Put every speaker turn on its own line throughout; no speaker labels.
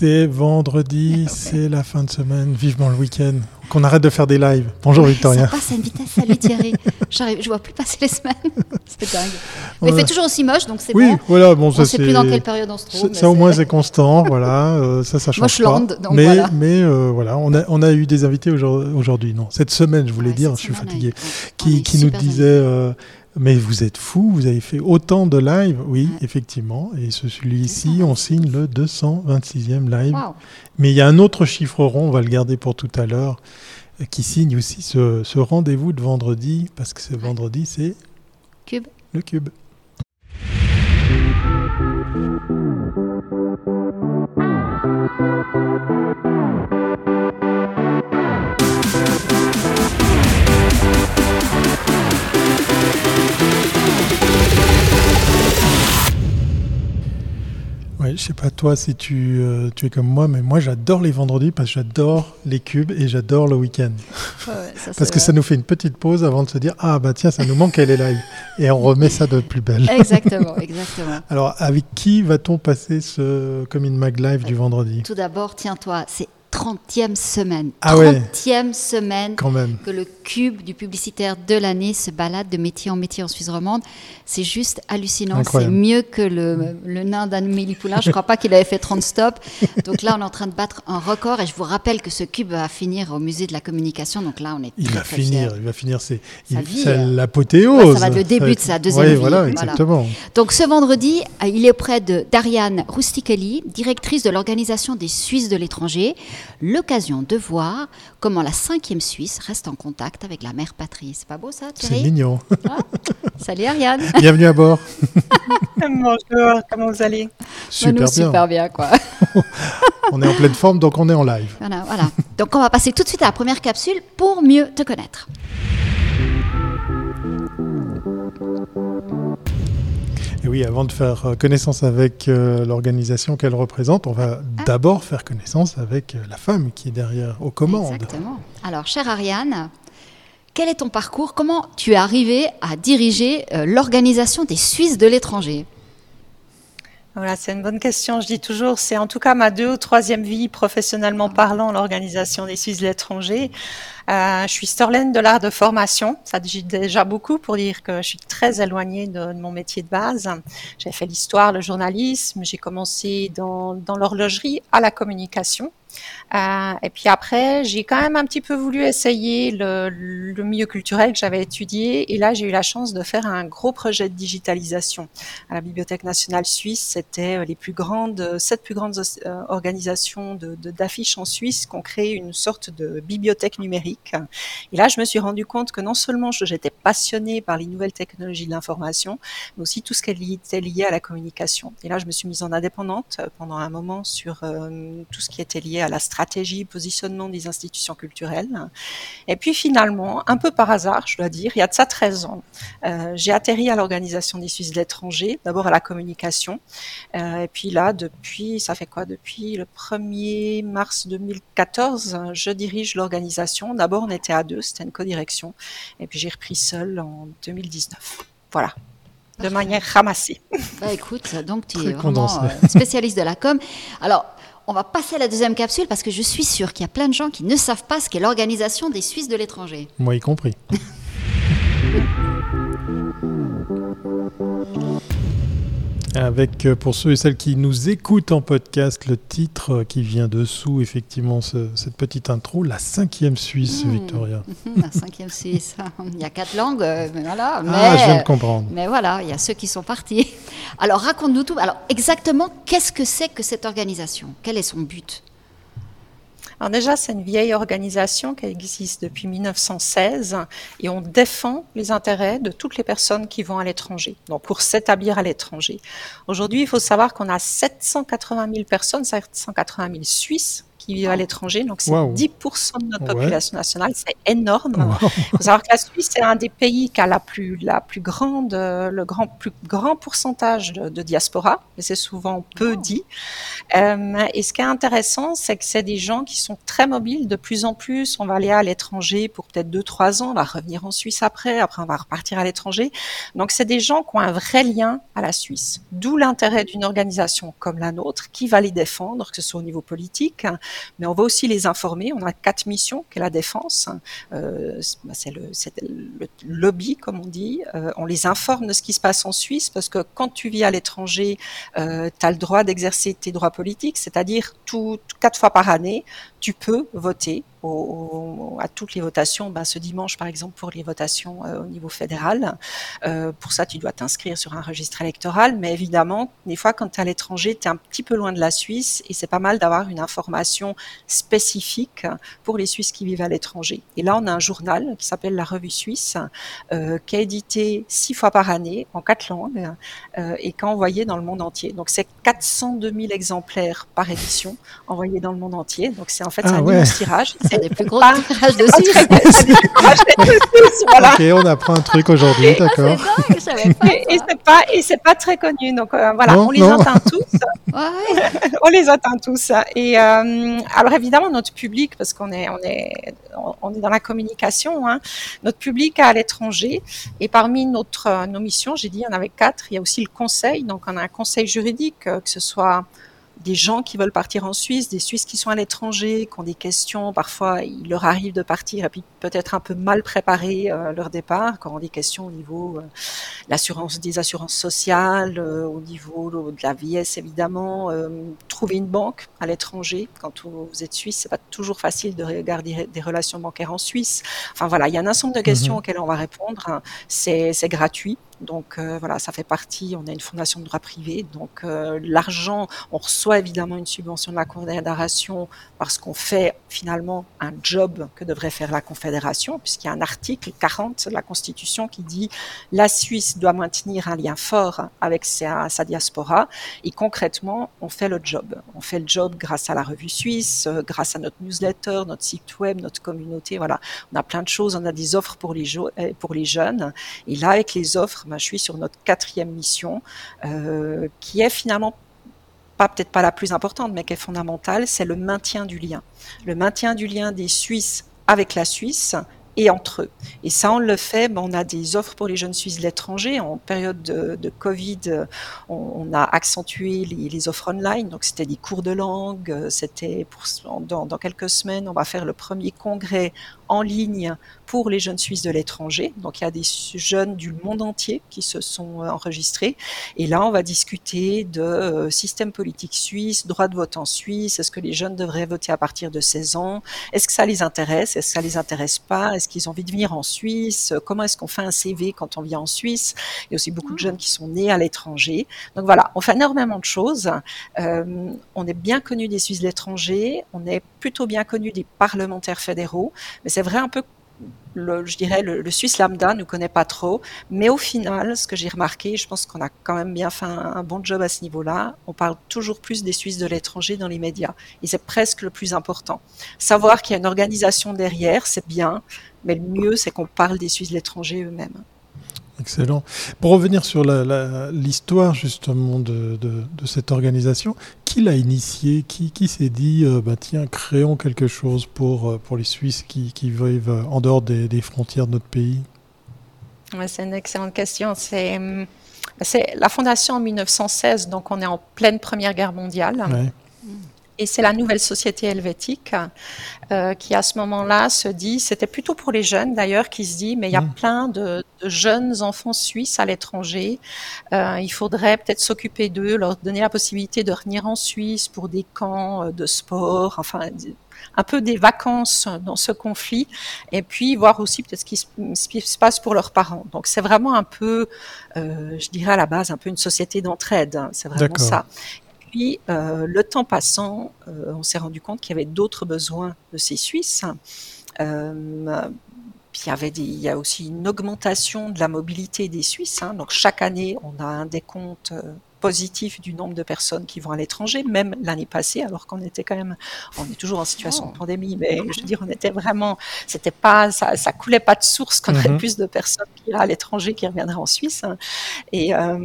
C'est vendredi, c'est la fin de semaine, vivement le week-end. Qu'on arrête de faire des lives. Bonjour Victoria.
Ça passe à une vitesse, salut Thierry. J'arrive, je vois plus passer les semaines. c'est dingue. Mais il fait toujours aussi moche, donc c'est
oui,
bon.
voilà, bon, ça
on sait plus dans quelle période on se trouve.
Ça, au moins c'est constant, voilà. Euh, ça, ça change pas.
donc
mais
voilà.
mais euh, voilà, on a on a eu des invités aujourd'hui. non, cette semaine, je voulais
Ouais,
dire, je suis
semaine,
fatigué, qui qui nous euh, mais vous êtes fou, vous avez fait autant de lives, oui,
Ouais.
effectivement. Et ce- celui-ci, on signe le 226e live. Mais il y a un autre chiffre rond, on va le garder pour tout à l'heure, euh, qui signe aussi ce, ce rendez-vous de vendredi, parce que ce vendredi, c'est
Cube.
le cube. Ouais, je sais pas toi si tu, euh, tu es comme moi, mais moi j'adore les vendredis parce que j'adore les cubes et j'adore le week-end. Parce que ça nous fait une petite pause avant de se dire ah bah tiens ça nous manque elle est live et on remet ça de plus belle.
Exactement, exactement.
Alors avec qui va-t-on passer ce Comin Mag Live du vendredi?
Tout d'abord, tiens-toi, c'est 30e semaine.
Ah ouais.
30e semaine
Quand même.
que le cube du publicitaire de l'année se balade de métier en métier en Suisse romande. C'est juste hallucinant. C'est mieux que le, le nain d'Anne-Mélie Poulain. Je ne crois pas qu'il avait fait 30 stops. Donc là, on est en train de battre un record. Et je vous rappelle que ce cube va finir au musée de la communication. Donc là, on est
Il
très,
va
très
finir,
fiers.
il va finir c'est
euh.
l'apothéose.
Ça va être le début de sa deuxième
Ouais,
vie,
Voilà,
voilà.
exactement.
Donc ce vendredi, euh, il est auprès de Dariane Rustichelli, directrice de l'organisation des Suisses de l'étranger, l'occasion de voir comment la cinquième Suisse reste en contact avec la mère patrie. C'est pas beau ça,
C'est
Thierry
mignon.
Salut Ariane.
Bienvenue à bord.
Bonjour, comment vous allez?
Super
Nous,
bien.
super bien quoi.
On est en pleine forme donc on est en live.
voilà, voilà. Donc on va passer tout de suite à la première capsule pour mieux te connaître.
Et oui, avant de faire euh, connaissance avec euh, l'organisation qu'elle représente, on va d'abord faire connaissance avec euh, la femme qui est derrière aux commandes.
Exactement. Alors, chère Ariane, quel est ton parcours? Comment tu es arrivée à diriger euh, l'organisation des Suisses de l'étranger?
Voilà, c'est une bonne question. Je dis toujours, c'est en tout cas ma deux ou troisième vie professionnellement parlant, l'organisation des Suisses de l'étranger. Euh, je suis Storlaine de l'art de formation. Ça dit déjà beaucoup pour dire que je suis très éloignée de, de mon métier de base. J'ai fait l'histoire, le journalisme. J'ai commencé dans, dans l'horlogerie à la communication. Euh, et puis après, j'ai quand même un petit peu voulu essayer le, milieu culturel que j'avais étudié. Et là, j'ai eu la chance de faire un gros projet de digitalisation à la Bibliothèque nationale suisse. C'était euh, les plus grandes, sept plus grandes euh, organisations d'affiches en Suisse qui ont créé une sorte de bibliothèque numérique. Et là, je me suis rendu compte que non seulement j'étais passionnée par les nouvelles technologies de l'information, mais aussi tout ce qui était lié à la communication. Et là, je me suis mise en indépendante pendant un moment sur tout ce qui était lié à la stratégie, positionnement des institutions culturelles. Et puis finalement, un peu par hasard, je dois dire, il y a de ça 13 ans, euh, j'ai atterri à l'organisation des Suisses de l'étranger, d'abord à la communication. Euh, et puis là, depuis, ça fait quoi? Depuis le 1er mars 2014, euh, je dirige l'organisation. D'abord, on était à deux, c'était une co-direction. Et puis j'ai repris seul en 2019. Voilà. De manière ramassée.
Bah écoute, donc tu es vraiment euh, spécialiste de la com. Alors, on va passer à la deuxième capsule parce que je suis sûre qu'il y a plein de gens qui ne savent pas ce qu'est l'organisation des Suisses de l'étranger.
Moi y compris. Avec, euh, pour ceux et celles qui nous écoutent en podcast, le titre euh, qui vient dessous, effectivement, ce- cette petite intro, la cinquième Suisse,
Mmh.
Victoria.
la cinquième Suisse. Il y a quatre langues, euh, mais voilà. Mais,
Ah, je viens de comprendre.
mais voilà, il y a ceux qui sont partis. Alors, raconte-nous tout. Alors, exactement, qu'est-ce que c'est que cette organisation? Quel est son but?
Alors déjà, c'est une vieille organisation qui existe depuis 1916 et on défend les intérêts de toutes les personnes qui vont à l'étranger, donc pour s'établir à l'étranger. Aujourd'hui, il faut savoir qu'on a 780 000 personnes, 780 000 Suisses qui vivent à l'étranger. Donc, c'est 10% de notre population nationale. C'est énorme. Il faut savoir que la Suisse est un des pays qui a la plus, la plus grande, euh, le grand, plus grand pourcentage de, diaspora. Mais c'est souvent peu dit. Euh, et ce qui est intéressant, c'est que c'est des gens qui sont très mobiles. De plus en plus, on va aller à l'étranger pour peut-être 2-3 ans. On va revenir en Suisse après. Après, on va repartir à l'étranger. Donc, c'est des gens qui ont un vrai lien à la Suisse. D'où l'intérêt d'une organisation comme la nôtre qui va les défendre, que ce soit au niveau politique, mais on va aussi les informer. On a quatre missions, qui est la défense, euh, bah, c'est le, lobby, comme on dit. Euh, on les informe de ce qui se passe en Suisse, parce que quand tu vis à l'étranger, euh, tu as le droit d'exercer tes droits politiques, c'est-à-dire quatre fois par année, tu peux voter à toutes les votations. Ben, ce dimanche, par exemple, pour les votations euh, au niveau fédéral. Euh, pour ça, tu dois t'inscrire sur un registre électoral. Mais évidemment, des fois, quand tu es à l'étranger, tu es un petit peu loin de la Suisse et c'est pas mal d'avoir une information spécifique pour les Suisses qui vivent à l'étranger. Et là, on a un journal qui s'appelle La Revue Suisse, euh, qui est édité six fois par année en quatre langues et qui est envoyé dans le monde entier. Donc, c'est 402 000 exemplaires par édition envoyés dans le monde entier. Donc, c'est en fait ah un immense tirage.
C'est des plus gros tirages de Suisse.
Ok, on apprend un truc aujourd'hui, ah, d'accord.
et c'est pas, et c'est pas très connu. Donc euh, voilà, on les atteint tous. on les atteint tous. Et euh, alors évidemment, notre public, parce qu'on est, on est, on est dans la communication, hein, notre public à l'étranger. Et parmi notre, nos missions, j'ai dit, il y en avait quatre. Il y a aussi le conseil. Donc on a un conseil juridique, euh, que ce soit des gens qui veulent partir en Suisse, des Suisses qui sont à l'étranger, qui ont des questions. Parfois, il leur arrive de partir et puis peut-être un peu mal préparer euh, leur départ, quand on a des questions au niveau euh, l'assurance des assurances sociales, euh, au niveau de la vieillesse évidemment, euh, trouver une banque à l'étranger. Quand vous êtes suisse, c'est pas toujours facile de regarder des relations bancaires en Suisse. Enfin voilà, il y a un ensemble de questions mhm. auxquelles on va répondre. C'est gratuit. Donc euh, voilà, ça fait partie. On a une fondation de droit privé, donc euh, l'argent, on reçoit évidemment une subvention de la Confédération parce qu'on fait finalement un job que devrait faire la Confédération, puisqu'il y a un article 40 de la Constitution qui dit la Suisse doit maintenir un lien fort avec sa, diaspora et concrètement, on fait le job. On fait le job grâce à la revue suisse, euh, grâce à notre newsletter, notre site web, notre communauté. Voilà, on a plein de choses. On a des offres pour les, pour les jeunes. Et là, avec les offres, je suis sur notre quatrième mission, euh, qui est finalement peut-être pas la plus importante, mais qui est fondamentale, c'est le maintien du lien. Le maintien du lien des Suisses avec la Suisse et entre eux. Et ça, on le fait, ben, on a des offres pour les jeunes Suisses de l'étranger. En période de, Covid, on, a accentué les, offres online, donc c'était des cours de langue, c'était dans, dans quelques semaines, on va faire le premier congrès en ligne pour les jeunes Suisses de l'étranger. Donc il y a des jeunes du monde entier qui se sont euh, enregistrés. Et là, on va discuter de euh, système politique suisse, droit de vote en Suisse. Est-ce que les jeunes devraient voter à partir de 16 ans? Est-ce que ça les intéresse? Est-ce que ça les intéresse pas? Est-ce qu'ils ont envie de venir en Suisse? Comment est-ce qu'on fait un CV quand on vient en Suisse? Il y a aussi beaucoup de jeunes qui sont nés à l'étranger. Donc voilà, on fait énormément de choses. Euh, on est bien connu des Suisses de l'étranger. On est plutôt bien connu des parlementaires fédéraux. Mais c'est vrai un peu le, je dirais le, Suisse lambda ne connaît pas trop, mais au final, ce que j'ai remarqué, je pense qu'on a quand même bien fait un, bon job à ce niveau-là. On parle toujours plus des Suisses de l'étranger dans les médias, et c'est presque le plus important. Savoir qu'il y a une organisation derrière, c'est bien, mais le mieux, c'est qu'on parle des Suisses de l'étranger eux-mêmes.
Excellent. Pour revenir sur l'histoire justement de, cette organisation, qui l'a initié Qui, qui s'est dit, euh, bah, tiens, créons quelque chose pour, euh, pour les Suisses qui, qui vivent en dehors des, frontières de notre pays?
C'est une excellente question. C'est la fondation en 1916, donc on est en pleine Première Guerre mondiale. Et c'est la nouvelle société helvétique euh, qui, à ce moment-là, se dit, c'était plutôt pour les jeunes d'ailleurs, qui se dit, mais il y a mmh. plein de, jeunes enfants suisses à l'étranger. Euh, il faudrait peut-être s'occuper d'eux, leur donner la possibilité de revenir en Suisse pour des camps euh, de sport, enfin un peu des vacances dans ce conflit, et puis voir aussi peut-être ce qui, se passe pour leurs parents. Donc c'est vraiment un peu, je dirais à la base, un peu une société d'entraide. Hein. c'est vraiment ça puis, euh, le temps passant, euh, on s'est rendu compte qu'il y avait d'autres besoins de ces Suisses. Euh, il y, avait il a aussi une augmentation de la mobilité des Suisses. Hein. Donc chaque année, on a un décompte positif du nombre de personnes qui vont à l'étranger, même l'année passée, alors qu'on était quand même, on est toujours en situation de oh. pandémie, mais je veux dire, on était vraiment, c'était pas, ça, ça coulait pas de source qu'on mhm. plus de personnes qui iraient à l'étranger qui reviendraient en Suisse. Et, euh,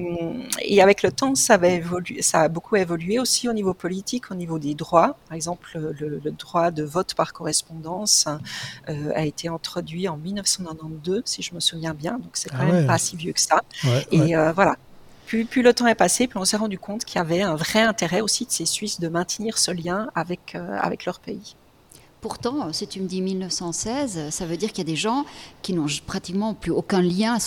et avec le temps, ça, va évoluer, ça a beaucoup évolué aussi au niveau politique, au niveau des droits. Par exemple, le, le droit de vote par correspondance euh, a été introduit en 1992, si je me souviens bien, donc c'est quand ah même pas si vieux que ça. et euh, voilà, plus, le temps est passé, plus on s'est rendu compte qu'il y avait un vrai intérêt aussi de ces Suisses de maintenir ce lien avec, euh, avec leur pays.
Pourtant, si tu me dis 1916, ça veut dire qu'il y a des gens qui n'ont pratiquement plus aucun lien.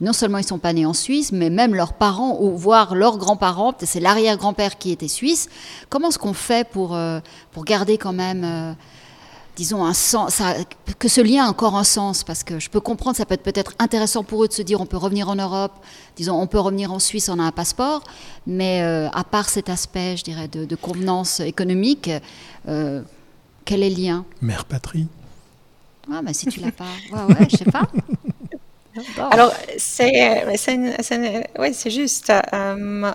non seulement ils ne sont pas nés en Suisse, mais même leurs parents, ou voire leurs grands-parents, c'est l'arrière-grand-père qui était suisse. Comment est-ce qu'on fait pour, euh, pour garder quand même disons, un sens, ça, que ce lien a encore un sens, parce que je peux comprendre, ça peut être peut-être intéressant pour eux de se dire on peut revenir en Europe, disons, on peut revenir en Suisse, on a un passeport, mais euh, à part cet aspect, je dirais, de, convenance économique, euh, quel est le lien?
Mère patrie.
Ah, mais si tu l'as pas, ouais, ouais, je sais pas.
Alors, c'est, c'est, juste. Euh,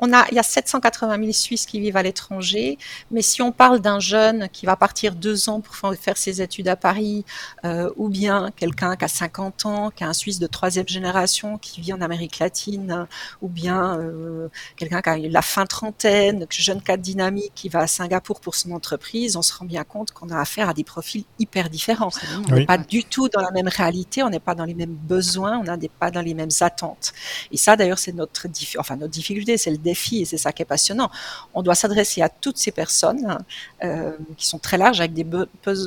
on a, il y a 780 000 Suisses qui vivent à l'étranger, mais si on parle d'un jeune qui va partir deux ans pour faire ses études à Paris, euh, ou bien quelqu'un qui a 50 ans, qui est un Suisse de troisième génération, qui vit en Amérique latine, ou bien euh, quelqu'un qui a la fin trentaine, jeune cadre dynamique qui va à Singapour pour son entreprise, on se rend bien compte qu'on a affaire à des profils hyper différents. On n'est pas du tout dans la même réalité, on n'est pas dans les mêmes besoins, on n'est pas dans les mêmes attentes. Et ça, d'ailleurs, c'est notre, enfin, notre difficulté, c'est le et c'est ça qui est passionnant. On doit s'adresser à toutes ces personnes euh, qui sont très larges avec des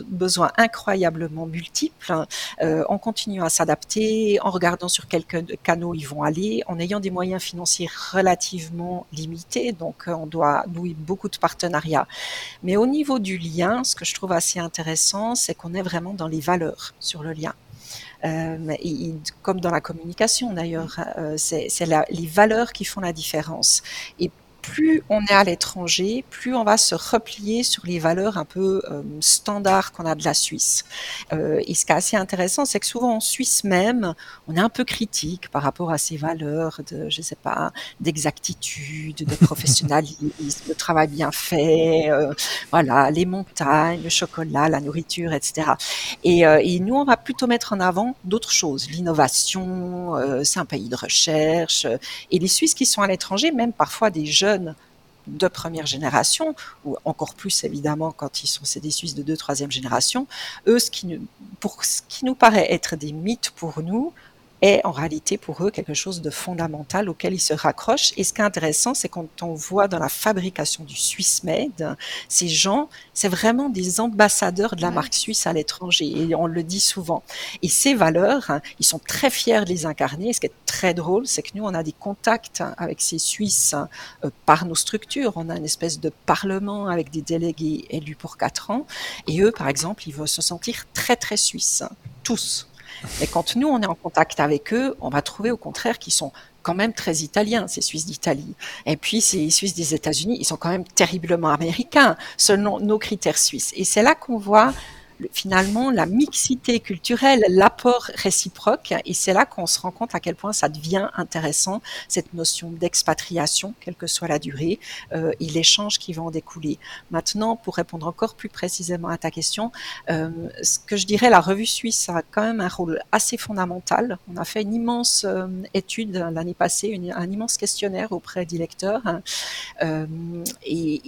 besoins incroyablement multiples euh, en continuant à s'adapter, en regardant sur quels canaux ils vont aller, en ayant des moyens financiers relativement limités. Donc euh, on doit nouer beaucoup de partenariats. Mais au niveau du lien, ce que je trouve assez intéressant, c'est qu'on est vraiment dans les valeurs sur le lien. Euh, comme dans la communication d'ailleurs, euh, c'est les valeurs qui font la différence. Plus on est à l'étranger, plus on va se replier sur les valeurs un peu euh, standards qu'on a de la Suisse. Euh, et ce qui est assez intéressant, c'est que souvent en Suisse même, on est un peu critique par rapport à ces valeurs de, je sais pas, d'exactitude, de professionnalisme, de travail bien fait, euh, voilà, les montagnes, le chocolat, la nourriture, etc. Et, euh, et nous, on va plutôt mettre en avant d'autres choses, l'innovation, euh, c'est un pays de recherche. Et les Suisses qui sont à l'étranger, même parfois des jeunes de première génération, ou encore plus évidemment quand ils sont des Suisses de deux, troisième génération, eux, ce qui, pour ce qui nous paraît être des mythes pour nous, est en réalité pour eux quelque chose de fondamental auquel ils se raccrochent. Et ce qui est intéressant, c'est quand on voit dans la fabrication du Swiss Made, ces gens, c'est vraiment des ambassadeurs de la marque suisse à l'étranger. Et on le dit souvent. Et ces valeurs, ils sont très fiers de les incarner. Et ce qui est très drôle, c'est que nous, on a des contacts avec ces Suisses euh, par nos structures. On a une espèce de parlement avec des délégués élus pour quatre ans. Et eux, par exemple, ils vont se sentir très, très suisses. Tous. Et quand nous, on est en contact avec eux, on va trouver au contraire qu'ils sont quand même très italiens, ces Suisses d'Italie. Et puis ces Suisses des États-Unis, ils sont quand même terriblement américains, selon nos critères suisses. Et c'est là qu'on voit finalement la mixité culturelle, l'apport réciproque, et c'est là qu'on se rend compte à quel point ça devient intéressant, cette notion d'expatriation, quelle que soit la durée, euh, et l'échange qui va en découler. Maintenant, pour répondre encore plus précisément à ta question, euh, ce que je dirais, la revue suisse a quand même un rôle assez fondamental. On a fait une immense euh, étude l'année passée, un immense questionnaire auprès des lecteurs, euh, et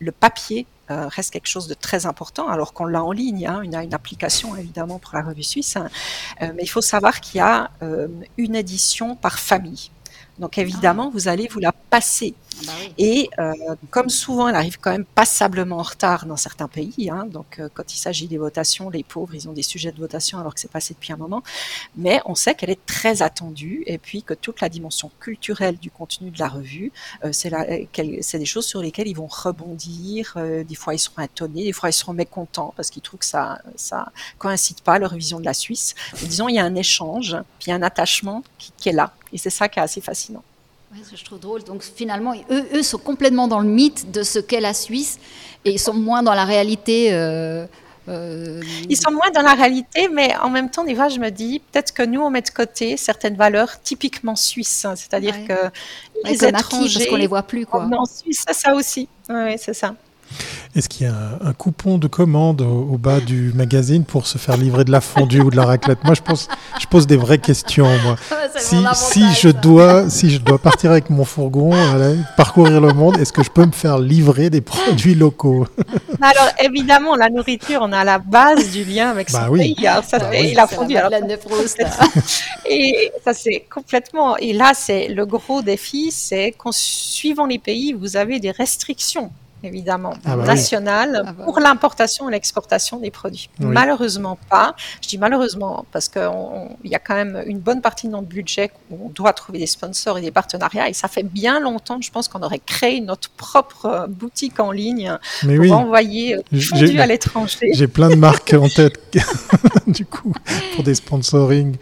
le papier euh, reste quelque chose de très important, alors qu'on l'a en ligne. Hein, une, une application évidemment pour la revue suisse, hein. euh, mais il faut savoir qu'il y a euh, une édition par famille. Donc évidemment, ah. vous allez vous la passer bah Et euh, comme souvent, elle arrive quand même passablement en retard dans certains pays. Hein, donc, euh, quand il s'agit des votations, les pauvres, ils ont des sujets de votation alors que c'est passé depuis un moment. Mais on sait qu'elle est très attendue et puis que toute la dimension culturelle du contenu de la revue, euh, c'est des choses sur lesquelles ils vont rebondir. des fois, ils seront étonnés, des fois, ils seront mécontents parce qu'ils trouvent que ça, ça coïncide pas à leur vision de la Suisse. Mais disons, il y a un échange, puis un attachement qui, qui est là. Et c'est ça qui est assez fascinant.
Ouais, je trouve drôle. Donc finalement, eux, eux, sont complètement dans le mythe de ce qu'est la Suisse et ils sont moins dans la réalité euh,
euh, Ils sont moins dans la réalité, mais en même temps, des fois, je me dis peut-être que nous, on met de côté certaines valeurs typiquement suisses, hein. c'est-à-dire que
les étrangers, parce qu'on les voit plus, quoi.
En Suisse, c'est ça aussi. Oui, c'est ça.
Est-ce qu'il y a un, coupon de commande au, bas du magazine pour se faire livrer de la fondue ou de la raclette? Moi, je, pense, je pose des vraies questions. Moi. si, si, je dois, si je dois partir avec mon fourgon, parcourir le monde, est-ce que je peux me faire livrer des produits locaux?
Alors, évidemment, la nourriture, on a la base du lien avec bah son oui. pays. ça, bah la fondue. Alors, et ça, c'est complètement. Et là, c'est le gros défi, c'est qu'en suivant les pays, vous avez des restrictions évidemment, ah bah national ah bah pour l'importation et l'exportation des produits. Malheureusement pas. Je dis malheureusement parce qu'il y a quand même une bonne partie de notre budget où on doit trouver des sponsors et des partenariats. Et ça fait bien longtemps, je pense qu'on aurait créé notre propre euh, boutique en ligne pour envoyer euh, produits à l'étranger.
J'ai plein de marques en tête, du coup, pour des sponsoring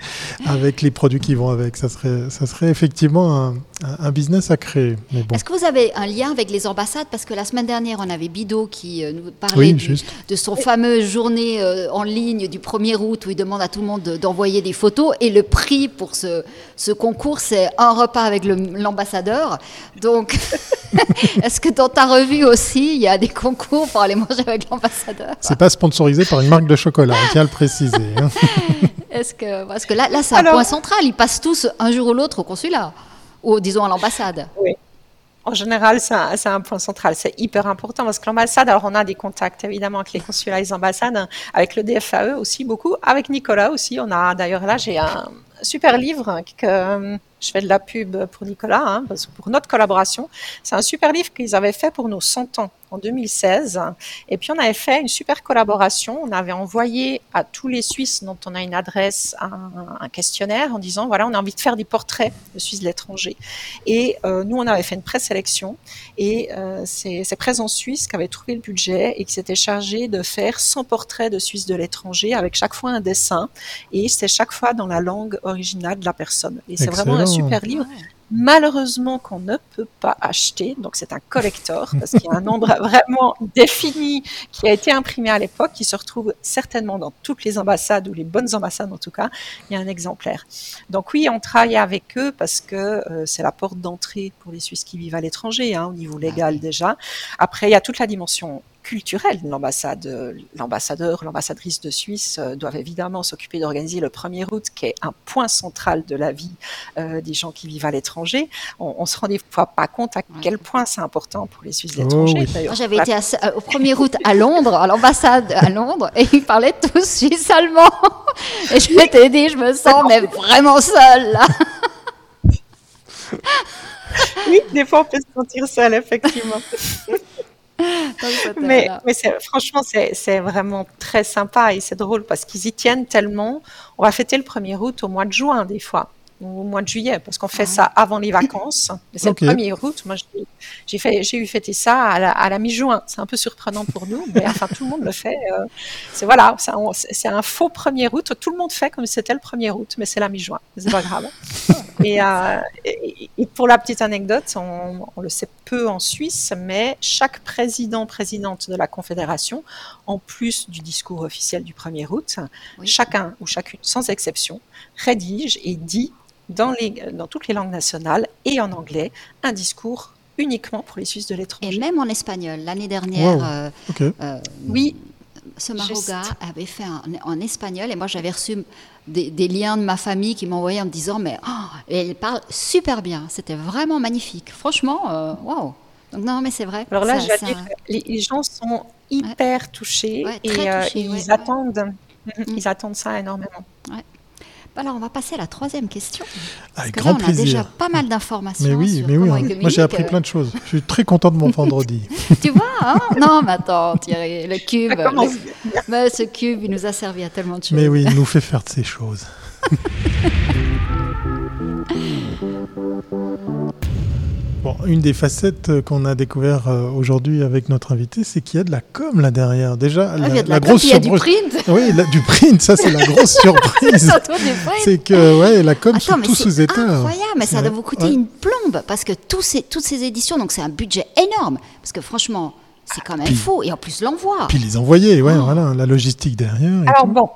avec les produits qui vont avec. Ça serait, ça serait effectivement un, business à créer.
Est-ce que vous avez un lien avec les ambassades? Parce que la semaine dernière, on avait Bidot qui euh, nous parlait de son fameuse journée euh, en ligne du 1er août où il demande à tout le monde d'envoyer des photos. Et le prix pour ce, ce concours, c'est un repas avec l'ambassadeur. Donc, est-ce que dans ta revue aussi, il y a des concours pour aller manger avec l'ambassadeur?
C'est pas sponsorisé par une marque de chocolat, on tient à le préciser. Hein.
Est-ce que, parce que là, là c'est un point central. Ils passent tous un jour ou l'autre au consulat, ou disons à l'ambassade.
Oui en général, c'est un, point central. C'est hyper important parce que l'ambassade, alors on a des contacts évidemment avec les consulats et les ambassades, avec le DFAE aussi beaucoup, avec Nicolas aussi. On a d'ailleurs là, j'ai un super livre que je fais de la pub pour Nicolas, hein, parce que pour notre collaboration. C'est un super livre qu'ils avaient fait pour nos 100 ans en 2016. Et puis on avait fait une super collaboration. On avait envoyé à tous les Suisses dont on a une adresse un, questionnaire en disant voilà on a envie de faire des portraits de Suisses de l'étranger. Et euh, nous on avait fait une présélection et euh, c'est Présence Suisse qui avait trouvé le budget et qui s'était chargé de faire 100 portraits de Suisses de l'étranger avec chaque fois un dessin et c'est chaque fois dans la langue originale de la personne. Et c'est vraiment super livre malheureusement qu'on ne peut pas acheter. Donc c'est un collector parce qu'il y a un nombre vraiment défini qui a été imprimé à l'époque, qui se retrouve certainement dans toutes les ambassades ou les bonnes ambassades en tout cas. Il y a un exemplaire. Donc oui, on travaille avec eux parce que euh, c'est la porte d'entrée pour les Suisses qui vivent à l'étranger, hein, au niveau légal ah déjà. Après, il y a toute la dimension culturelle. L'ambassade, euh, l'ambassadeur, l'ambassadrice de Suisse euh, doivent évidemment s'occuper d'organiser le 1er août, qui est un point central de la vie euh, des gens qui vivent à l'étranger. On, on se rend des fois pas compte à quel point c'est important pour les Suisses de l'étranger.
Oh J'avais été au 1er août à Londres, à l'ambassade à Londres, et ils parlaient tous suisse allemand. Et je m'étais dit, je me sens mais vraiment seule là.
oui, des fois on peut se sentir seul, effectivement. mais, mais franchement, c'est vraiment très sympa et c'est drôle parce qu'ils y tiennent tellement. On va fêter le 1er août au mois de juin, des fois au mois de juillet, parce qu'on fait ça avant les vacances. C'est le 1er août. Moi, j'ai fait, j'ai eu fêter ça à la, mi-juin. C'est un peu surprenant pour nous, mais enfin, tout le monde le fait. Euh, c'est voilà, c'est un, faux 1er août. Tout le monde fait comme si c'était le 1er août, mais c'est la mi-juin. C'est pas grave. Euh, et, et, pour la petite anecdote, on, on, le sait peu en Suisse, mais chaque président, présidente de la Confédération, en plus du discours officiel du 1er août, chacun ou chacune, sans exception, rédige et dit dans, les, dans toutes les langues nationales et en anglais un discours uniquement pour les Suisses de l'étranger.
Et même en espagnol. L'année dernière, euh, euh, oui, ce Maroga avait fait en espagnol et moi j'avais reçu des, liens de ma famille qui m'envoyaient en me disant mais oh, elle parle super bien, c'était vraiment magnifique. Franchement, euh, waouh. Donc non mais c'est vrai.
Alors là, les, gens sont hyper touchés et ils attendent, ils attendent ça énormément.
Alors, on va passer à la troisième question.
Avec grand
là,
on a
déjà pas mal d'informations.
Mais oui, mais oui. Moi, j'ai appris plein de choses. Je suis très content de mon vendredi.
tu vois hein? Non, mais attends, Thierry, le cube. Mais ce cube, il nous a servi à tellement de choses.
Mais oui, il nous fait faire de ces choses. Bon, une des facettes euh, qu'on a découvert euh, aujourd'hui avec notre invité, c'est qu'il y a de la com là derrière. Déjà,
ah, la, la, grosse surprise. Il y a du print.
Oui, du print, ça c'est la grosse surprise. c'est que ouais, la com Attends, tous sous états.
Incroyable, mais ça doit vous coûter une plombe parce que tous ces, toutes ces éditions, donc c'est un budget énorme. Parce que franchement, C'est quand même fou. Et en plus, l'envoi.
Puis les envoyer, ouais, oh. voilà, la logistique derrière.
Alors bon,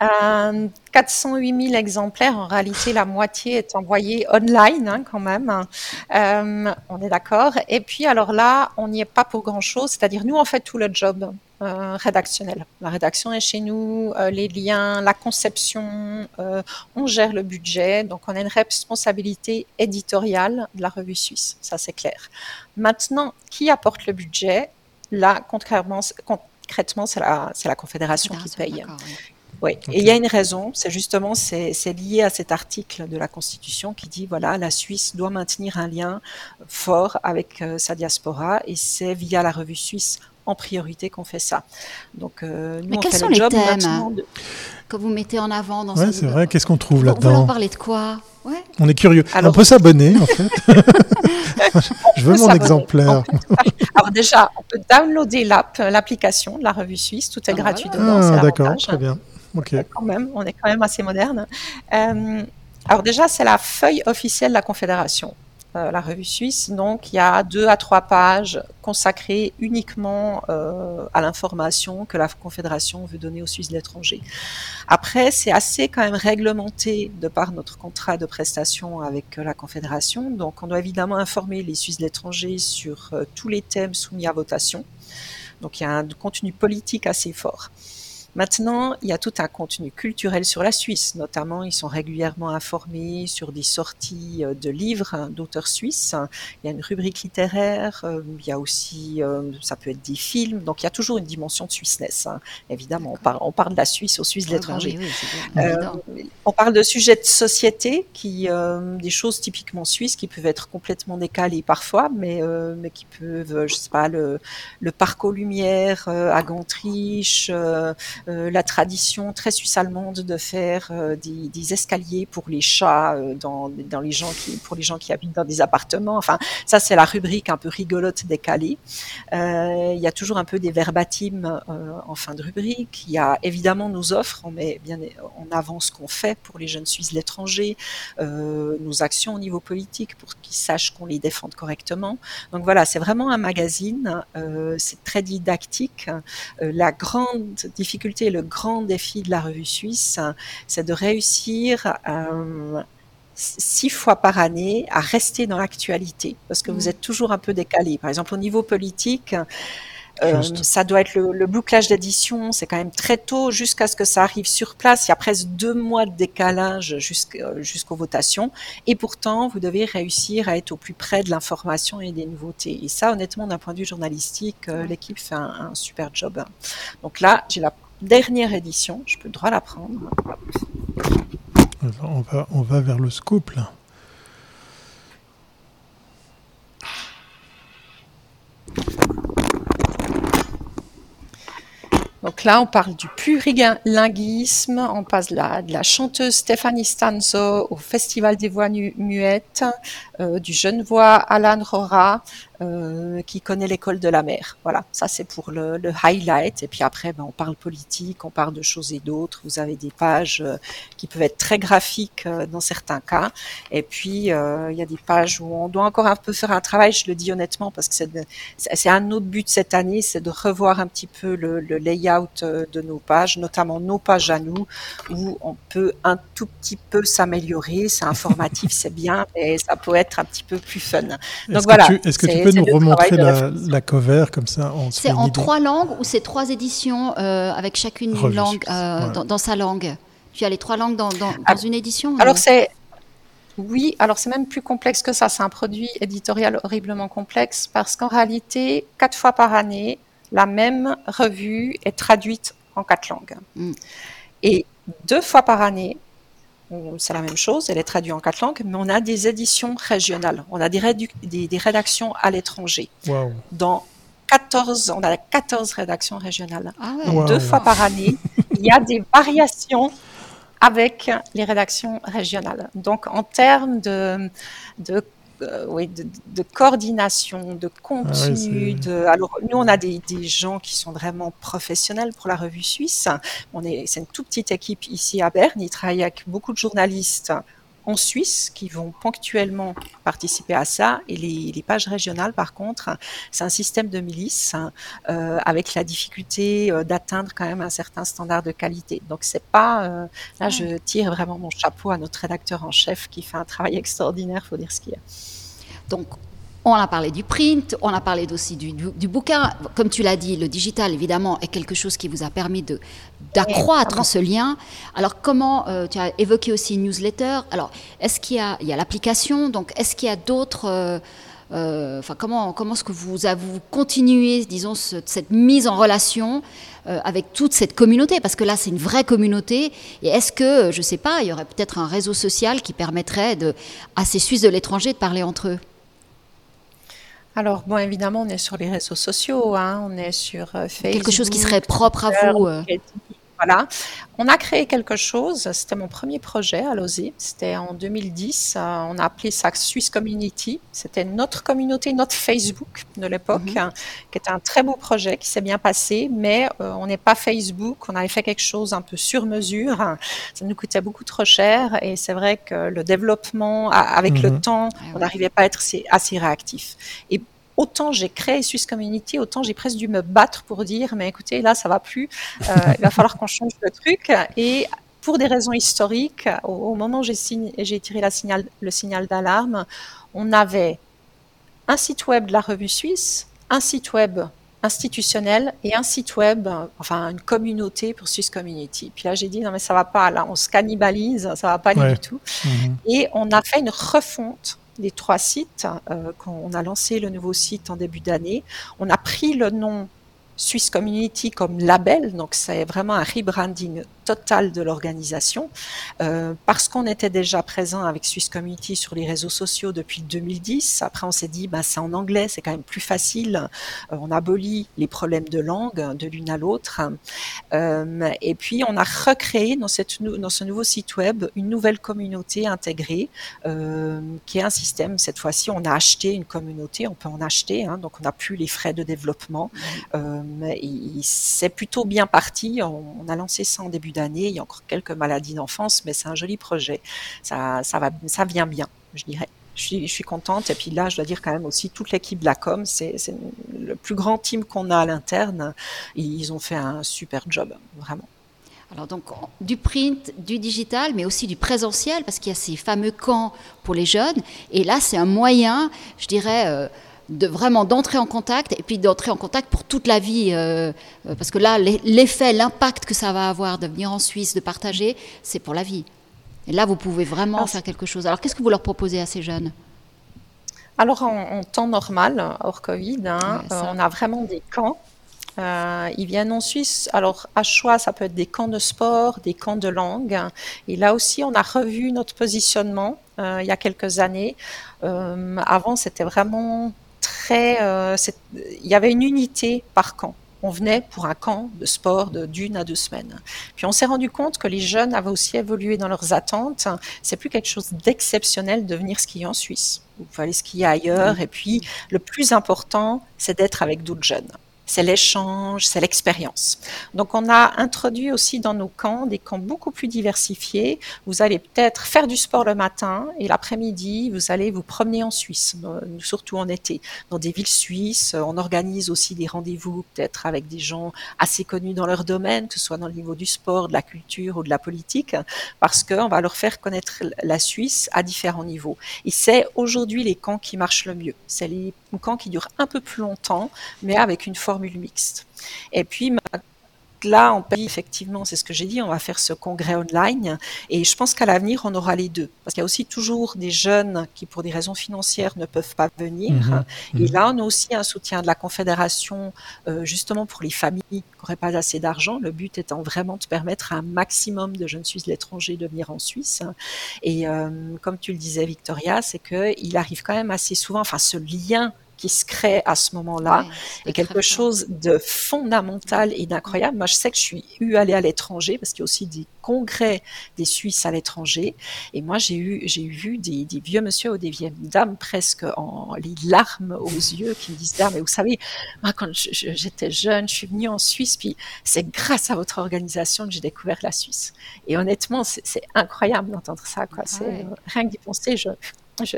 408 000 exemplaires, en réalité, la moitié est envoyée online hein, quand même. Euh, on est d'accord. Et puis, alors là, on n'y est pas pour grand-chose. C'est-à-dire, nous, on fait tout le job euh, rédactionnel. La rédaction est chez nous, euh, les liens, la conception, on gère le budget. Donc, on a une responsabilité éditoriale de la revue suisse. Ça, c'est clair. Maintenant, qui apporte le budget? Là, concrètement, concrètement c'est la, la, Confédération qui paye. Oui, et il y a une raison, c'est justement c'est lié à cet article de la Constitution qui dit voilà la Suisse doit maintenir un lien fort avec euh, sa diaspora et c'est via la revue suisse en priorité qu'on fait ça.
Donc euh, nous, Mais quels sont les thèmes que vous mettez en avant dans
ouais, c'est vrai. Qu'est-ce qu'on trouve là-dedans
Vous leur parlez de quoi?
Ouais. On est curieux. on peut s'abonner en fait. Je veux mon exemplaire.
Alors déjà, on peut downloader l'app, l'application de la revue suisse. Tout est ah, gratuit dedans.
Ah, d'accord, très bien.
Quand même, on est quand même assez moderne. Euh, alors déjà, c'est la feuille officielle de la Confédération, euh, la revue suisse. Donc, il y a deux à trois pages consacrées uniquement euh, à l'information que la Confédération veut donner aux Suisses de l'étranger. Après, c'est assez quand même réglementé de par notre contrat de prestation avec la Confédération. Donc, on doit évidemment informer les Suisses de l'étranger sur tous les thèmes soumis à votation. Donc, il y a un contenu politique assez fort. Maintenant, il y a tout un contenu culturel sur la Suisse, notamment ils sont régulièrement informés sur des sorties euh, de livres hein, d'auteurs suisses. Il y a une rubrique littéraire, euh, il y a aussi, euh, ça peut être des films, donc il y a toujours une dimension de Suisseness. Hein. Évidemment, on parle, on parle de la Suisse aux Suisses de ah bah l'étranger. on parle de sujets de société, qui, des choses typiquement suisses qui peuvent être complètement décalées parfois, mais, mais qui peuvent, je sais pas, le, le parc aux Lumières à Gantriche, euh, la tradition très suisse-allemande de faire euh, des, escaliers pour les chats euh, dans, dans, les gens qui, pour les gens qui habitent dans des appartements. Enfin, ça c'est la rubrique un peu rigolote décalée. il y a toujours un peu des verbatims en fin de rubrique. Il y a évidemment nos offres, on met bien en avant ce qu'on fait pour les jeunes Suisses de l'étranger, nos actions au niveau politique pour qu'ils sachent qu'on les défende correctement. Donc voilà, c'est vraiment un magazine. c'est très didactique. la grande difficulté le grand défi de la revue suisse, c'est de réussir euh, six fois par année à rester dans l'actualité, parce que vous mmh. êtes toujours un peu décalé. Par exemple, au niveau politique, euh, ça doit être le, le bouclage d'édition, c'est quand même très tôt jusqu'à ce que ça arrive sur place. Il y a presque deux mois de décalage jusqu'aux votations. Et pourtant, vous devez réussir à être au plus près de l'information et des nouveautés. Et ça, honnêtement, d'un point de vue journalistique, euh, l'équipe fait un, un, super job. Donc là, j'ai la dernière édition. Je peux droit la prendre.
On va, on va vers le scoop là.
Donc là, on parle du plurilinguisme, on passe de la chanteuse Stéphanie Stanzo au Festival des voix muettes, euh, du jeune voix Alan Rora, euh, qui connaît l'école de la mer. Voilà, ça c'est pour le, le, highlight. Et puis après, ben, on parle politique, on parle de choses et d'autres. Vous avez des pages euh, qui peuvent être très graphiques euh, dans certains cas. Et puis, euh, il y a des pages où on doit encore un peu faire un travail, je le dis honnêtement, parce que c'est un autre but cette année, c'est de revoir un petit peu le, le, layout de nos pages, notamment nos pages à nous, où on peut un tout petit peu s'améliorer. C'est informatif, c'est bien, mais ça peut être un petit peu plus fun.
Donc voilà. Est-ce que tu peux nous remontrer la, cover comme ça
C'est en trois langues ou c'est trois éditions euh, avec chacune une langue euh, dans, sa langue? Tu as les trois langues dans, dans, ah, une édition
Alors c'est oui, alors c'est même plus complexe que ça. C'est un produit éditorial horriblement complexe parce qu'en réalité, quatre fois par année, la même revue est traduite en quatre langues. Hmm. Et deux fois par année, c'est la même chose, elle est traduite en quatre langues, mais on a des éditions régionales, on a des, des, rédactions à l'étranger. Dans 14, on a 14 rédactions régionales. Ah deux fois par année, il y a des variations avec les rédactions régionales. Donc en termes de, de euh, oui, de, coordination, de contenu. Ah de, alors, nous, on a des, gens qui sont vraiment professionnels pour la revue suisse. On est, c'est une toute petite équipe ici à Berne. Ils travaillent avec beaucoup de journalistes en Suisse qui vont ponctuellement participer à ça. Et les, pages régionales, par contre, c'est un système de milice euh, avec la difficulté euh, d'atteindre quand même un certain standard de qualité. Donc c'est pas euh, là, je tire vraiment mon chapeau à notre rédacteur en chef qui fait un travail extraordinaire, faut dire ce qu'il y a.
Donc on a parlé du print, on a parlé aussi du, bouquin. Comme tu l'as dit, le digital, évidemment, est quelque chose qui vous a permis d'accroître ce lien. Alors, comment, euh, tu as évoqué aussi une newsletter. Alors, est-ce qu'il y a, il y a l'application, donc est-ce qu'il y a d'autres... Euh, euh, enfin, comment, comment est-ce que vous, vous continuez, disons, cette mise en relation avec toute cette communauté? Parce que là, c'est une vraie communauté. Et est-ce que, je ne sais pas, il y aurait peut-être un réseau social qui permettrait de, à ces Suisses de l'étranger de parler entre eux?
Alors, bon, évidemment, on est sur les réseaux sociaux, hein, on est sur Facebook.
Euh, quelque chose qui serait propre à vous. Euh.
Voilà. On a créé quelque chose, c'était mon premier projet à l'OSI, c'était en 2010, euh, on a appelé ça Swiss Community, c'était notre communauté, notre Facebook de l'époque, mhm. hein, qui était un très beau projet qui s'est bien passé, mais on n'est pas Facebook, on avait fait quelque chose un peu sur mesure, ça nous coûtait beaucoup trop cher et c'est vrai que le développement, avec le mhm. temps, ah on n'arrivait pas à être assez, assez réactif. Et autant j'ai créé Swiss Community, autant j'ai presque dû me battre pour dire, mais écoutez, là, ça va plus, euh, il va falloir qu'on change le truc. Et pour des raisons historiques, au, moment où j'ai tiré la signal, le signal d'alarme, on avait un site web de la revue suisse, un site web institutionnel et un site web, enfin une communauté pour Swiss Community. Puis là, j'ai dit non mais ça va pas, là on se cannibalise, ça va pas du tout. Mhm. Et on a fait une refonte les trois sites. Euh, quand on a lancé le nouveau site en début d'année, on a pris le nom Swiss Community comme label, donc c'est vraiment un rebranding total de l'organisation, euh, parce qu'on était déjà présent avec Swiss Community sur les réseaux sociaux depuis 2010. Après, on s'est dit, bah, c'est en anglais, c'est quand même plus facile. Euh, on abolit les problèmes de langue de l'une à l'autre. Euh, et puis, on a recréé dans, cette, dans ce nouveau site web une nouvelle communauté intégrée, qui est un système. Cette fois-ci, on a acheté une communauté, on peut en acheter, hein, donc on n'a plus les frais de développement. C'est plutôt bien parti. On, a lancé ça en début d'année. Il y a encore quelques maladies d'enfance, mais c'est un joli projet. Ça, ça, va, ça vient bien, je dirais. Je suis, je suis, contente. Et puis là, je dois dire quand même aussi toute l'équipe de la com, c'est le plus grand team qu'on a à l'interne. Ils ont fait un super job, vraiment.
Alors donc du print, du digital, mais aussi du présentiel, parce qu'il y a ces fameux camps pour les jeunes. Et là, c'est un moyen, je dirais. Euh, de vraiment d'entrer en contact et puis d'entrer en contact pour toute la vie euh, euh, parce que là l'effet l'impact que ça va avoir de venir en Suisse de partager c'est pour la vie et là vous pouvez vraiment faire quelque chose alors qu'est-ce que vous leur proposez à ces jeunes?
Alors en, temps normal hors Covid hein, euh, on a vraiment des camps ils viennent en Suisse. Alors, à choix, ça peut être des camps de sport, des camps de langue. Et là aussi, on a revu notre positionnement il y a quelques années. avant, c'était vraiment euh, il y avait une unité par camp. On venait pour un camp de sport de d'une à deux semaines. Puis on s'est rendu compte que les jeunes avaient aussi évolué dans leurs attentes. C'est plus quelque chose d'exceptionnel de venir skier en Suisse. Vous pouvez aller skier ailleurs. Et puis le plus important, c'est d'être avec d'autres jeunes c'est l'échange, c'est l'expérience. Donc on a introduit aussi dans nos camps des camps beaucoup plus diversifiés. Vous allez peut-être faire du sport le matin et l'après-midi, vous allez vous promener en Suisse, euh, surtout en été, dans des villes suisses. On organise aussi des rendez-vous peut-être avec des gens assez connus dans leur domaine, que ce soit dans le niveau du sport, de la culture ou de la politique, parce qu'on va leur faire connaître la Suisse à différents niveaux. Et c'est aujourd'hui les camps qui marchent le mieux. C'est les camps qui durent un peu plus longtemps, mais avec une formule mixte. Et puis, là, en pays, effectivement, c'est ce que j'ai dit, on va faire ce congrès online. Et je pense qu'à l'avenir, on aura les deux. Parce qu'il y a aussi toujours des jeunes qui, pour des raisons financières, ne peuvent pas venir. Mhm. Et mhm. là, on a aussi un soutien de la Confédération, euh, justement pour les familles qui n'auraient pas assez d'argent. Le but étant vraiment de permettre à un maximum de jeunes Suisses de l'étranger de venir en Suisse. Et euh, comme tu le disais, Victoria, c'est qu'il arrive quand même assez souvent, enfin, ce lien qui se crée à ce moment-là est quelque chose de fondamental et d'incroyable. Moi, je sais que je suis eu aller à l'étranger parce qu'il y a aussi des congrès des Suisses à l'étranger. Et moi, j'ai eu, j'ai vu des, vieux monsieur ou des vieilles dames presque en les larmes aux yeux qui me disent, ah, mais vous savez, moi, quand j'étais jeune, je suis venue en Suisse, puis c'est grâce à votre organisation que j'ai découvert la Suisse. Et honnêtement, c'est incroyable d'entendre ça, quoi. C'est euh, rien que d'y penser, je, je,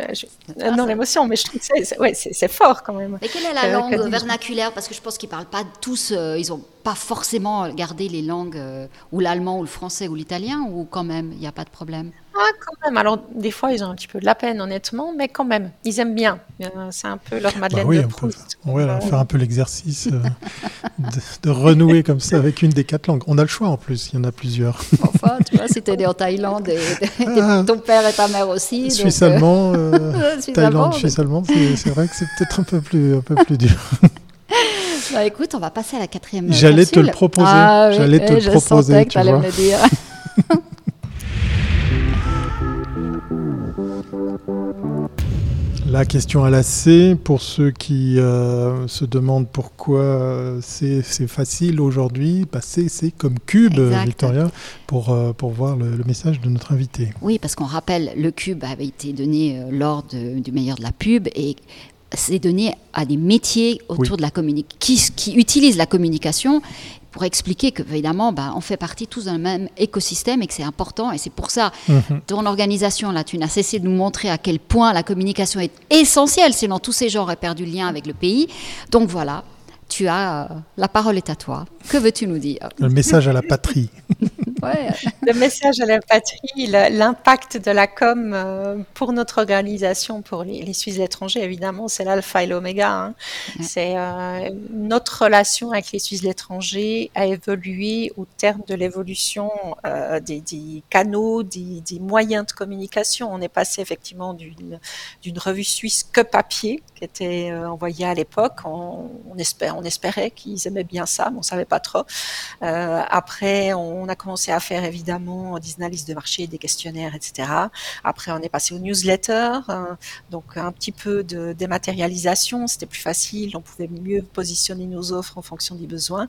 ah, non, l'émotion, mais je trouve que c'est ouais, fort quand même.
Et quelle est la langue vernaculaire? Parce que je pense qu'ils ne parlent pas tous, euh, ils n'ont pas forcément gardé les langues, euh, ou l'allemand, ou le français, ou l'italien, ou quand même, il n'y a pas de problème?
Ah, quand même. Alors, des fois, ils ont un petit peu de la peine, honnêtement, mais quand même, ils aiment bien. Euh, c'est un peu leur bah Madeleine de Proust.
Oui, on faire un peu l'exercice de, renouer comme ça avec une des quatre langues. On a le choix en plus, il y en a plusieurs.
enfin, tu vois, si tu es né en Thaïlande et, ah. ton père et ta mère aussi.
Suisse allemand, Thaïlande, Suisse allemand, c'est vrai que c'est peut-être un peu plus, un peu plus dur.
Bah, écoute, on va passer à la quatrième.
J'allais te le proposer. Ah J'allais te le je proposer.
tu vois. me le dire.
La question à la C, pour ceux qui euh, se demandent pourquoi euh, c'est facile aujourd'hui, bah c'est comme cube, Victoria, pour, euh, pour voir le, message de notre invité.
Oui, parce qu'on rappelle, le cube avait été donné lors du meilleur de la pub et c'est donné à des métiers autour de la communication, qui, qui utilisent la communication pour expliquer que évidemment, ben, on fait partie tous d'un même écosystème et que c'est important. Et c'est pour ça, mhm. ton organisation, là, tu n'as cessé de nous montrer à quel point la communication est essentielle, sinon tous ces gens auraient perdu le lien avec le pays. Donc voilà, tu as euh, la parole est à toi. Que veux-tu nous dire?
Le message à la patrie.
Le message à la patrie, l'impact de la com euh, pour notre organisation, pour les, Suisses l'étranger, évidemment, c'est l'alpha et l'oméga. Hein. C'est euh, notre relation avec les Suisses l'étranger a évolué au terme de l'évolution euh, des, canaux, des, moyens de communication. On est passé effectivement d'une revue suisse que papier, qui était envoyée à l'époque. On, on, on espérait qu'ils aimaient bien ça, mais on savait pas trop. après, on a commencé à faire évidemment des analyses de marché, des questionnaires, etc. Après, on est passé au newsletter, hein, donc un petit peu de dématérialisation, c'était plus facile, on pouvait mieux positionner nos offres en fonction des besoins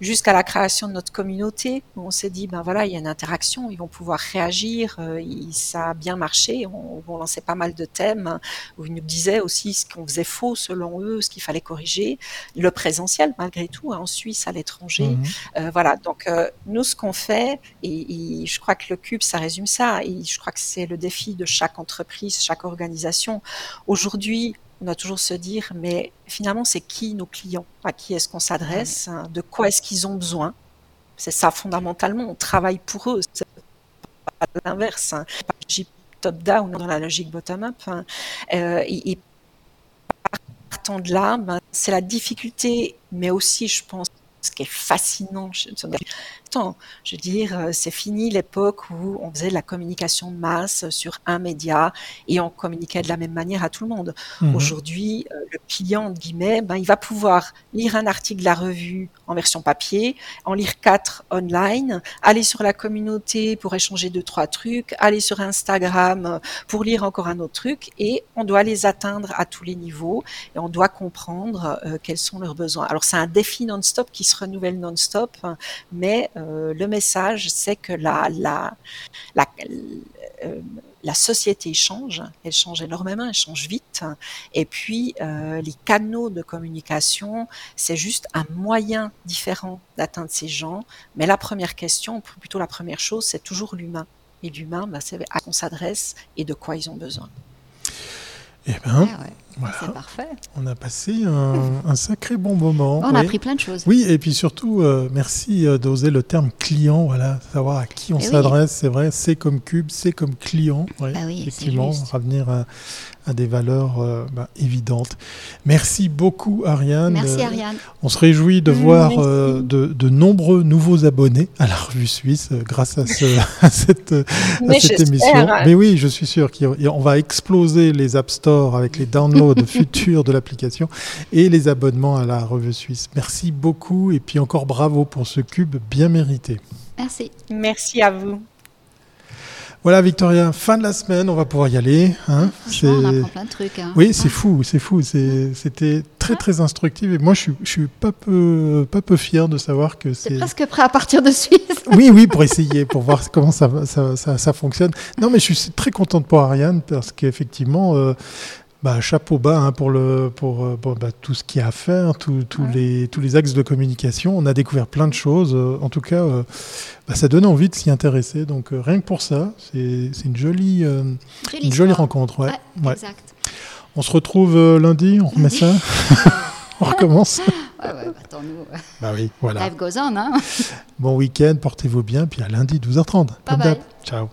jusqu'à la création de notre communauté où on s'est dit ben voilà il y a une interaction ils vont pouvoir réagir euh, ça a bien marché on, on lançait pas mal de thèmes où ils nous disaient aussi ce qu'on faisait faux selon eux ce qu'il fallait corriger le présentiel malgré tout hein, en Suisse à l'étranger mhm. euh, voilà donc euh, nous ce qu'on fait et, et, je crois que le cube ça résume ça et je crois que c'est le défi de chaque entreprise chaque organisation aujourd'hui on doit toujours se dire, mais finalement, c'est qui nos clients? À qui est-ce qu'on s'adresse? De quoi est-ce qu'ils ont besoin? C'est ça fondamentalement, on travaille pour eux. C'est pas l'inverse. Hein. Top-down dans la logique bottom-up. Hein. Euh, et, partant de là, ben, c'est la difficulté, mais aussi, je pense, ce qui est fascinant. Je veux dire, euh, c'est fini l'époque où on faisait de la communication de masse sur un média et on communiquait de la même manière à tout le monde. Mhm. Aujourd'hui, euh, le client, entre guillemets, ben, il va pouvoir lire un article de la revue en version papier, en lire quatre online, aller sur la communauté pour échanger deux, trois trucs, aller sur Instagram pour lire encore un autre truc et on doit les atteindre à tous les niveaux et on doit comprendre euh, quels sont leurs besoins. Alors c'est un défi non-stop qui se renouvelle non-stop, mais euh, le message, c'est que la, la, euh, la, société change, elle change énormément, elle change vite. Et puis, euh, les canaux de communication, c'est juste un moyen différent d'atteindre ces gens. Mais la première question, plutôt la première chose, c'est toujours l'humain. Et l'humain, bah, c'est à quoi on s'adresse et de quoi ils ont besoin.
Eh bien, c'est parfait. On a passé un, sacré bon moment.
On a appris plein de choses.
Oui, et puis surtout, euh, merci euh, d'oser le terme client, voilà, savoir à qui on eh s'adresse, c'est vrai, c'est comme cube, c'est comme client.
Ah oui,
effectivement, revenir à, à des valeurs euh, bah, évidentes. Merci beaucoup Ariane.
Merci Ariane.
On se réjouit de mm, voir euh, de, nombreux nouveaux abonnés à la revue suisse euh, grâce à, cette, émission. Mais oui, je suis sûr qu'on va exploser les App Store avec les downloads futurs de l'application et les abonnements à la revue suisse. Merci beaucoup et puis encore bravo pour ce cube bien mérité.
Merci.
Merci à vous.
Voilà, Victoria, fin de la semaine, on va pouvoir y aller.
Hein. on apprend plein de trucs. Hein.
Oui, c'est fou, c'est fou. C'était très, très instructif. Et moi, je suis, je suis pas, peu, pas peu fier de savoir que c'est.
presque prêt à partir de Suisse.
oui, oui, pour essayer, pour voir comment ça, ça, ça, ça, fonctionne. Non, mais je suis très contente pour Ariane parce qu'effectivement, euh, bah, chapeau bas hein, pour, le, pour, euh, bah, tout ce qu'il y a à faire, tous les, tous les axes de communication. On a découvert plein de choses. Euh, en tout cas, euh, bah, ça donne envie de s'y intéresser. Donc rien que pour ça, c'est une jolie, une jolie rencontre. Ouais. Exact. On se retrouve lundi, on remet ça On recommence
ouais, ouais, attends-nous.
Bah oui, voilà.
Life goes on. Hein
bon week-end, portez-vous bien, puis à lundi 12h30.
Bye bye.
Ciao.